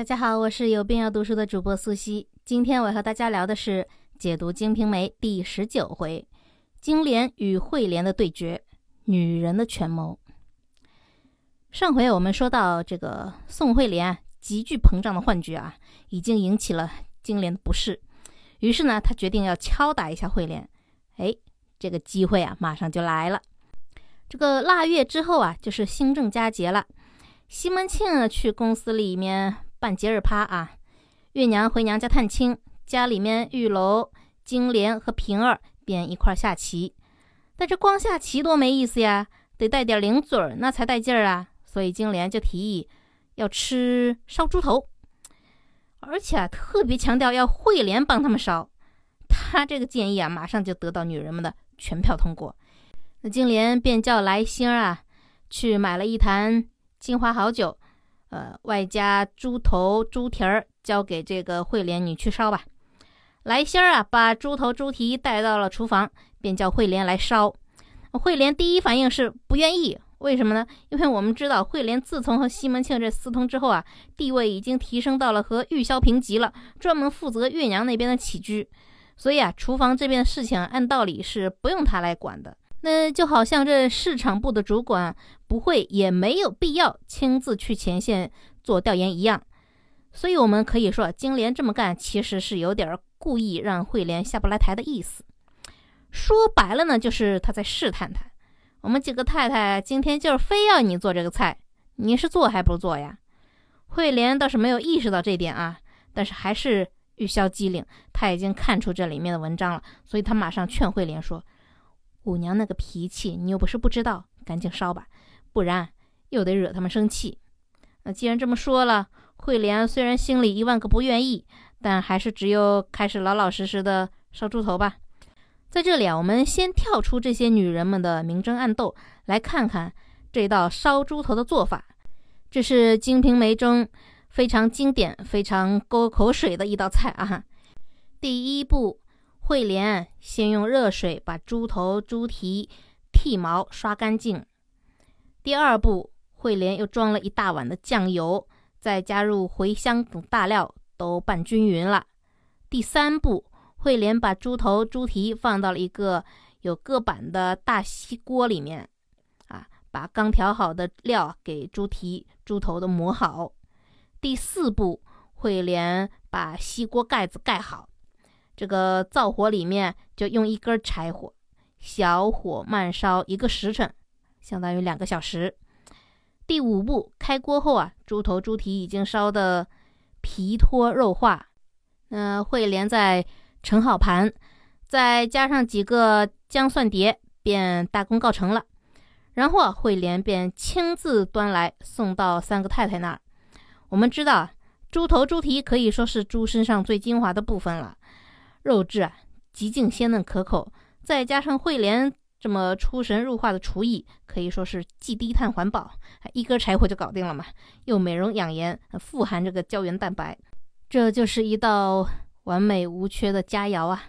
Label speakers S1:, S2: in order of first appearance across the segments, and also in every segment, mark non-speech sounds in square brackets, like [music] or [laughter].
S1: 大家好，我是有病要读书的主播苏西。今天我和大家聊的是解读《金瓶梅》第十九回，金莲与慧莲的对决，女人的权谋。上回我们说到，这个宋慧莲急剧膨胀的幻觉啊，已经引起了金莲的不适，于是呢，她决定要敲打一下慧莲。哎，这个机会啊，马上就来了。这个腊月之后啊，就是新正佳节了。西门庆去公司里面。办节日趴啊，月娘回娘家探亲，家里面玉楼、金莲和平儿便一块下棋。但这光下棋多没意思呀，得带点零嘴儿，那才带劲儿啊。所以金莲就提议要吃烧猪头，而且啊特别强调要慧莲帮他们烧。他这个建议啊，马上就得到女人们的全票通过。那金莲便叫来星儿啊去买了一坛金华好酒。呃，外加猪头、猪蹄儿，交给这个慧莲，你去烧吧。来仙儿啊，把猪头、猪蹄带到了厨房，便叫慧莲来烧。慧莲第一反应是不愿意，为什么呢？因为我们知道，慧莲自从和西门庆这私通之后啊，地位已经提升到了和玉箫平级了，专门负责月娘那边的起居，所以啊，厨房这边的事情按道理是不用他来管的。那就好像这市场部的主管不会也没有必要亲自去前线做调研一样，所以我们可以说，金莲这么干其实是有点故意让慧莲下不来台的意思。说白了呢，就是他在试探他。我们几个太太今天就是非要你做这个菜，你是做还不做呀？慧莲倒是没有意识到这点啊，但是还是玉箫机灵，他已经看出这里面的文章了，所以他马上劝慧莲说。五娘那个脾气，你又不是不知道，赶紧烧吧，不然又得惹他们生气。那既然这么说了，慧莲虽然心里一万个不愿意，但还是只有开始老老实实的烧猪头吧。在这里啊，我们先跳出这些女人们的明争暗斗，来看看这道烧猪头的做法。这是《金瓶梅》中非常经典、非常勾口水的一道菜啊。第一步。慧莲先用热水把猪头、猪蹄剃毛刷干净。第二步，慧莲又装了一大碗的酱油，再加入茴香等大料，都拌均匀了。第三步，慧莲把猪头、猪蹄放到了一个有搁板的大锡锅里面，啊，把刚调好的料给猪蹄、猪头都抹好。第四步，慧莲把锡锅盖子盖好。这个灶火里面就用一根柴火，小火慢烧一个时辰，相当于两个小时。第五步，开锅后啊，猪头、猪蹄已经烧的皮脱肉化，那会连在盛好盘，再加上几个姜蒜碟，便大功告成了。然后啊，慧莲便亲自端来送到三个太太那儿。我们知道，猪头、猪蹄可以说是猪身上最精华的部分了。肉质啊，极尽鲜嫩可口，再加上慧莲这么出神入化的厨艺，可以说是既低碳环保，一根柴火就搞定了嘛，又美容养颜，富含这个胶原蛋白，这就是一道完美无缺的佳肴啊！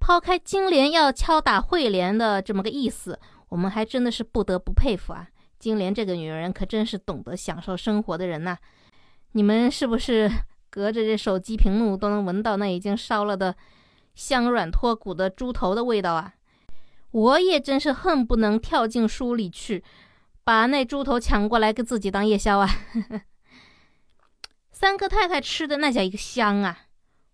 S1: 抛开金莲要敲打慧莲的这么个意思，我们还真的是不得不佩服啊！金莲这个女人可真是懂得享受生活的人呐！你们是不是？隔着这手机屏幕都能闻到那已经烧了的香软脱骨的猪头的味道啊！我也真是恨不能跳进书里去，把那猪头抢过来给自己当夜宵啊！[laughs] 三个太太吃的那叫一个香啊！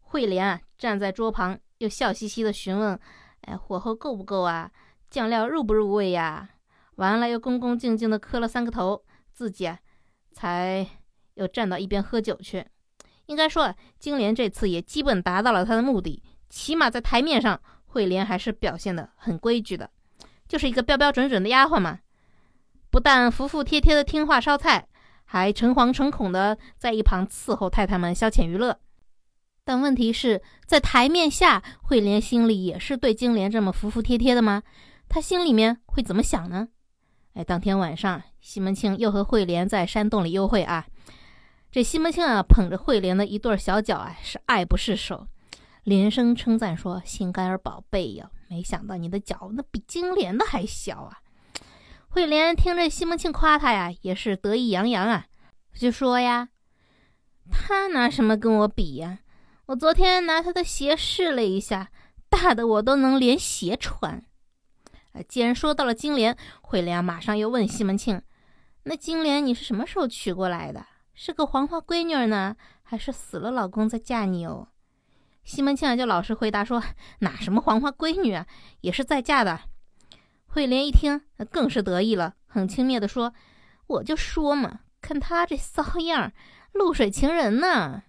S1: 慧莲啊站在桌旁，又笑嘻嘻的询问：“哎，火候够不够啊？酱料入不入味呀？”完了又恭恭敬敬的磕了三个头，自己啊才又站到一边喝酒去。应该说，金莲这次也基本达到了她的目的，起码在台面上，慧莲还是表现的很规矩的，就是一个标标准准的丫鬟嘛。不但服服帖帖的听话烧菜，还诚惶诚恐的在一旁伺候太太们消遣娱乐。但问题是在台面下，慧莲心里也是对金莲这么服服帖帖的吗？她心里面会怎么想呢？哎，当天晚上，西门庆又和慧莲在山洞里幽会啊。这西门庆啊，捧着慧莲的一对小脚啊，是爱不释手，连声称赞说：“心肝儿宝贝呀，没想到你的脚那比金莲的还小啊！”慧莲听着西门庆夸她呀，也是得意洋洋啊，就说呀：“他拿什么跟我比呀？我昨天拿他的鞋试了一下，大的我都能连鞋穿。啊，既然说到了金莲，慧莲马上又问西门庆：“那金莲你是什么时候娶过来的？是个黄花闺女呢，还是死了老公再嫁你哦？”西门庆就老实回答说：“哪什么黄花闺女啊，也是再嫁的。”慧莲一听，更是得意了，很轻蔑地说：“我就说嘛，看他这骚样，露水情人呢。”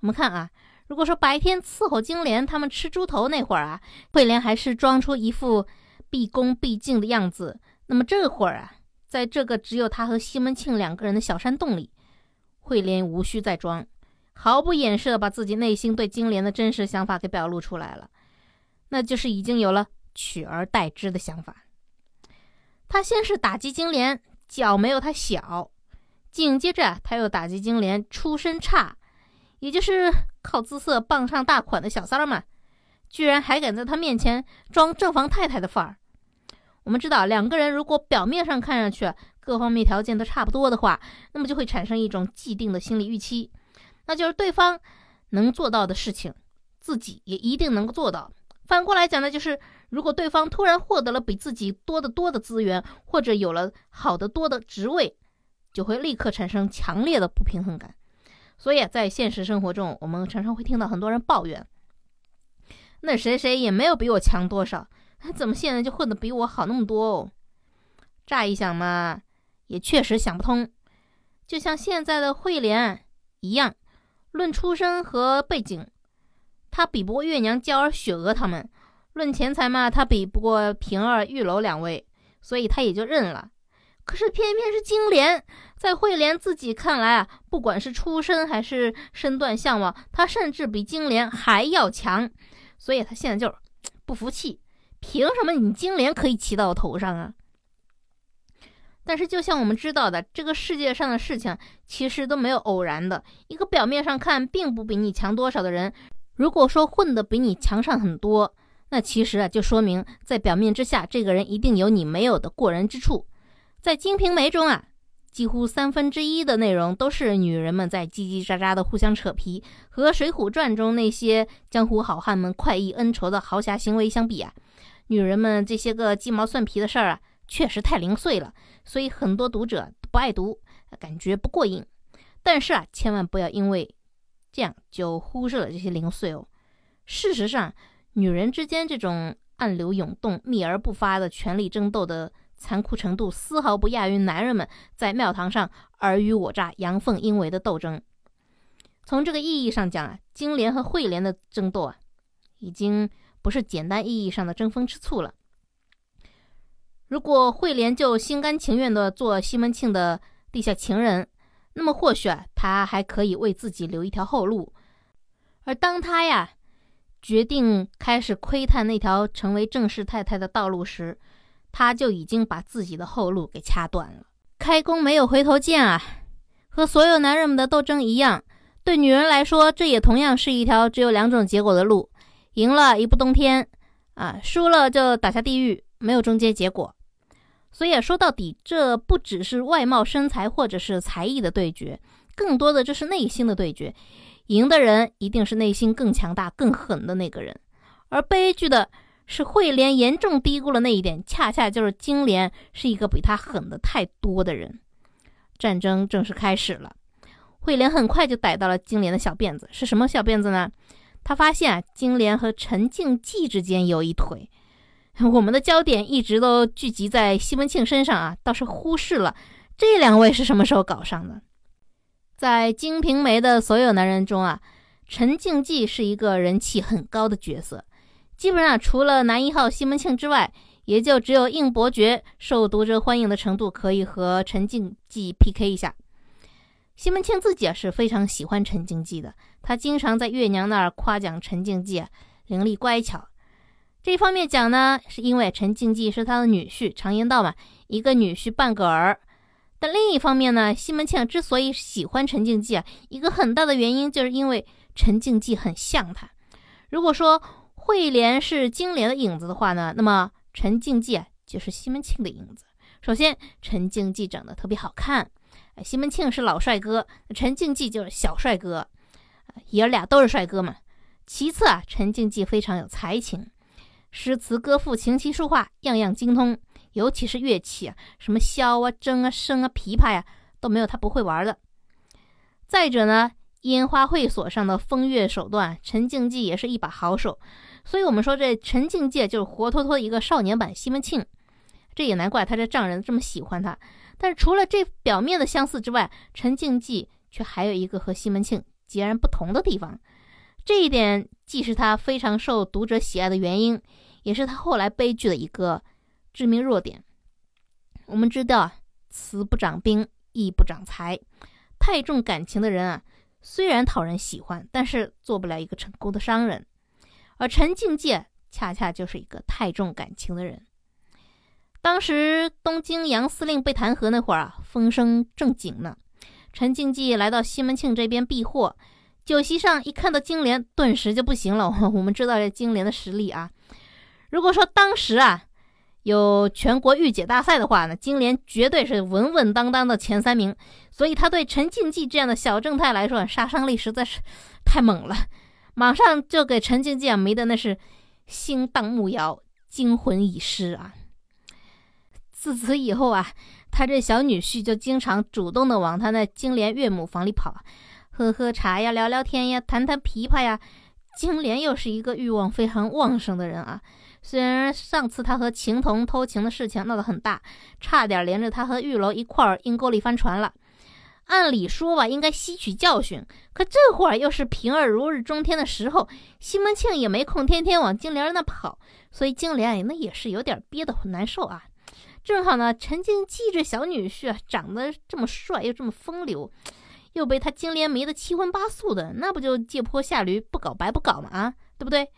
S1: 我们看啊，如果说白天伺候金莲他们吃猪头那会儿啊，慧莲还是装出一副毕恭毕敬的样子，那么这会儿啊，在这个只有他和西门庆两个人的小山洞里，慧莲无需再装。毫不掩饰的把自己内心对金莲的真实想法给表露出来了，那就是已经有了取而代之的想法。他先是打击金莲脚没有他小，紧接着他又打击金莲出身差，也就是靠姿色傍上大款的小三儿嘛，居然还敢在他面前装正房太太的范儿。我们知道，两个人如果表面上看上去各方面条件都差不多的话，那么就会产生一种既定的心理预期。那就是对方能做到的事情，自己也一定能够做到。反过来讲呢，就是如果对方突然获得了比自己多得多的资源，或者有了好得多的职位，就会立刻产生强烈的不平衡感。所以在现实生活中，我们常常会听到很多人抱怨：“那谁谁也没有比我强多少，[laughs] 怎么现在就混得比我好那么多哦？”乍一想嘛，也确实想不通。就像现在的慧莲一样。论出身和背景，他比不过月娘、娇儿、雪娥他们；论钱财嘛，他比不过平儿、玉楼两位，所以他也就认了。可是偏偏是金莲，在慧莲自己看来啊，不管是出身还是身段相貌，他甚至比金莲还要强，所以他现在就是不服气，凭什么你金莲可以骑到我头上啊？但是，就像我们知道的，这个世界上的事情其实都没有偶然的。一个表面上看并不比你强多少的人，如果说混得比你强上很多，那其实啊，就说明在表面之下，这个人一定有你没有的过人之处。在《金瓶梅》中啊，几乎三分之一的内容都是女人们在叽叽喳喳的互相扯皮，和《水浒传》中那些江湖好汉们快意恩仇的豪侠行为相比啊，女人们这些个鸡毛蒜皮的事儿啊。确实太零碎了，所以很多读者不爱读，感觉不过瘾。但是啊，千万不要因为这样就忽视了这些零碎哦。事实上，女人之间这种暗流涌动、秘而不发的权力争斗的残酷程度，丝毫不亚于男人们在庙堂上尔虞我诈、阳奉阴违的斗争。从这个意义上讲啊，金莲和慧莲的争斗啊，已经不是简单意义上的争风吃醋了。如果慧莲就心甘情愿地做西门庆的地下情人，那么或许啊，他还可以为自己留一条后路。而当他呀决定开始窥探那条成为正式太太的道路时，他就已经把自己的后路给掐断了。开弓没有回头箭啊！和所有男人们的斗争一样，对女人来说，这也同样是一条只有两种结果的路：赢了一步登天，啊，输了就打下地狱，没有中间结果。所以啊说到底，这不只是外貌、身材或者是才艺的对决，更多的这是内心的对决。赢的人一定是内心更强大、更狠的那个人。而悲剧的是，慧莲严重低估了那一点，恰恰就是金莲是一个比他狠的太多的人。战争正式开始了，慧莲很快就逮到了金莲的小辫子，是什么小辫子呢？他发现啊，金莲和陈静济之间有一腿。[laughs] 我们的焦点一直都聚集在西门庆身上啊，倒是忽视了这两位是什么时候搞上的。在《金瓶梅》的所有男人中啊，陈静济是一个人气很高的角色。基本上除了男一号西门庆之外，也就只有应伯爵受读者欢迎的程度可以和陈静济 PK 一下。西门庆自己啊是非常喜欢陈静济的，他经常在月娘那儿夸奖陈静济啊伶俐乖巧。这方面讲呢，是因为陈静济是他的女婿，常言道嘛，一个女婿半个儿。但另一方面呢，西门庆之所以喜欢陈静济啊，一个很大的原因就是因为陈静济很像他。如果说慧莲是金莲的影子的话呢，那么陈静济啊就是西门庆的影子。首先，陈静济长得特别好看，西门庆是老帅哥，陈静济就是小帅哥，爷儿俩都是帅哥嘛。其次啊，陈静济非常有才情，诗词歌赋、琴棋书画样样精通，尤其是乐器啊，什么箫啊、筝啊、笙啊、琵琶呀，都没有他不会玩的。再者呢，烟花会所上的风月手段，陈静济也是一把好手。所以，我们说这陈静济就是活脱脱的一个少年版西门庆，这也难怪他这丈人这么喜欢他。但是，除了这表面的相似之外，陈静济却还有一个和西门庆截然不同的地方。这一点既是他非常受读者喜爱的原因，也是他后来悲剧的一个致命弱点。我们知道啊，慈不长兵，义不长财，太重感情的人啊，虽然讨人喜欢，但是做不了一个成功的商人。而陈静济恰恰就是一个太重感情的人。当时东京杨司令被弹劾那会儿啊，风声正紧呢。陈静济来到西门庆这边避祸，酒席上一看到金莲，顿时就不行了。[laughs] 我们知道这金莲的实力啊。如果说当时啊有全国御姐大赛的话呢，金莲绝对是稳稳当当的前三名。所以他对陈静济这样的小正太来说，杀伤力实在是太猛了。马上就给陈静济迷的那是心荡目摇，惊魂已失啊！自此以后啊，他这小女婿就经常主动的往他那金莲岳母房里跑，喝喝茶呀，聊聊天呀，弹弹琵琶呀。金莲又是一个欲望非常旺盛的人啊，虽然上次他和情童偷情的事情闹得很大，差点连着他和玉楼一块儿阴沟里翻船了。按理说吧，应该吸取教训。可这会儿又是平儿如日中天的时候，西门庆也没空天天往金莲那跑，所以金莲那也是有点憋得很难受啊。正好呢，陈静济这小女婿啊，长得这么帅又这么风流，又被他金莲迷得七荤八素的，那不就借坡下驴，不搞白不搞嘛啊，对不对？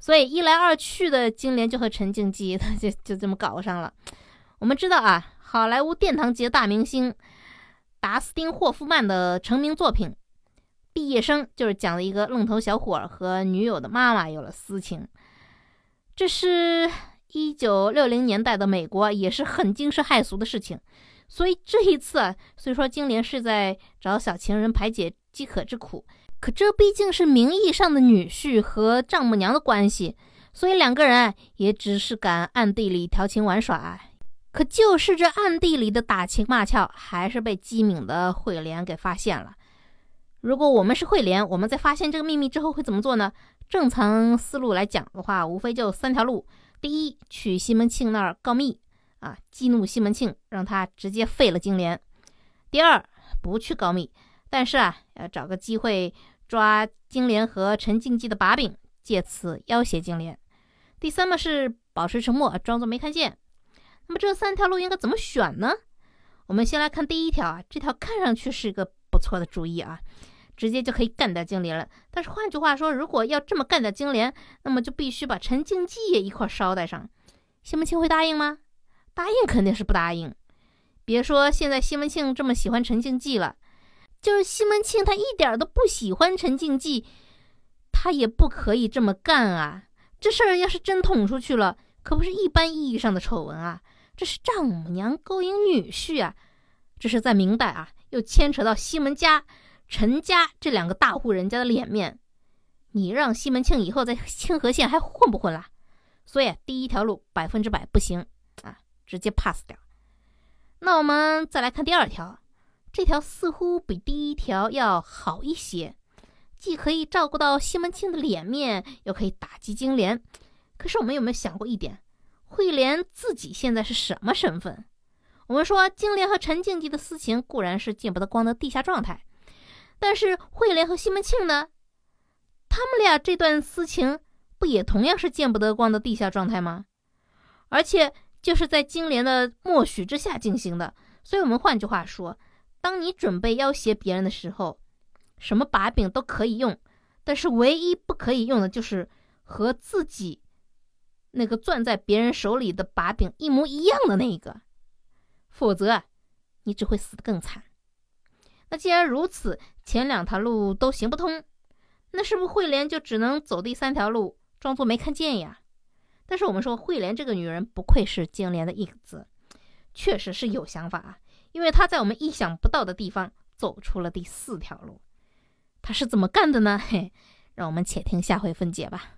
S1: 所以一来二去的，金莲就和陈静济他 [laughs] 就就这么搞上了。我们知道啊，好莱坞殿堂级大明星。达斯汀·霍夫曼的成名作品《毕业生》就是讲了一个愣头小伙和女友的妈妈有了私情。这是一九六零年代的美国，也是很惊世骇俗的事情。所以这一次啊，虽说金莲是在找小情人排解饥渴之苦，可这毕竟是名义上的女婿和丈母娘的关系，所以两个人也只是敢暗地里调情玩耍。可就是这暗地里的打情骂俏，还是被机敏的慧莲给发现了。如果我们是慧莲，我们在发现这个秘密之后会怎么做呢？正常思路来讲的话，无非就三条路：第一，去西门庆那儿告密，啊，激怒西门庆，让他直接废了金莲；第二，不去告密，但是啊，要找个机会抓金莲和陈静济的把柄，借此要挟金莲；第三嘛是保持沉默，装作没看见。那么这三条路应该怎么选呢？我们先来看第一条啊，这条看上去是一个不错的主意啊，直接就可以干掉金莲了。但是换句话说，如果要这么干掉金莲，那么就必须把陈静济也一块捎带上。西门庆会答应吗？答应肯定是不答应。别说现在西门庆这么喜欢陈静济了，就是西门庆他一点都不喜欢陈静济，他也不可以这么干啊。这事儿要是真捅出去了，可不是一般意义上的丑闻啊。这是丈母娘勾引女婿啊！这是在明代啊，又牵扯到西门家、陈家这两个大户人家的脸面。你让西门庆以后在清河县还混不混了？所以第一条路百分之百不行啊，直接 pass 掉。那我们再来看第二条，这条似乎比第一条要好一些，既可以照顾到西门庆的脸面，又可以打击金莲。可是我们有没有想过一点？慧莲自己现在是什么身份？我们说金莲和陈静济的私情固然是见不得光的地下状态，但是慧莲和西门庆呢？他们俩这段私情不也同样是见不得光的地下状态吗？而且就是在金莲的默许之下进行的。所以，我们换句话说，当你准备要挟别人的时候，什么把柄都可以用，但是唯一不可以用的就是和自己。那个攥在别人手里的把柄一模一样的那一个，否则你只会死得更惨。那既然如此，前两条路都行不通，那是不是慧莲就只能走第三条路，装作没看见呀？但是我们说慧莲这个女人不愧是金莲的影子，确实是有想法啊。因为她在我们意想不到的地方走出了第四条路。她是怎么干的呢？嘿，让我们且听下回分解吧。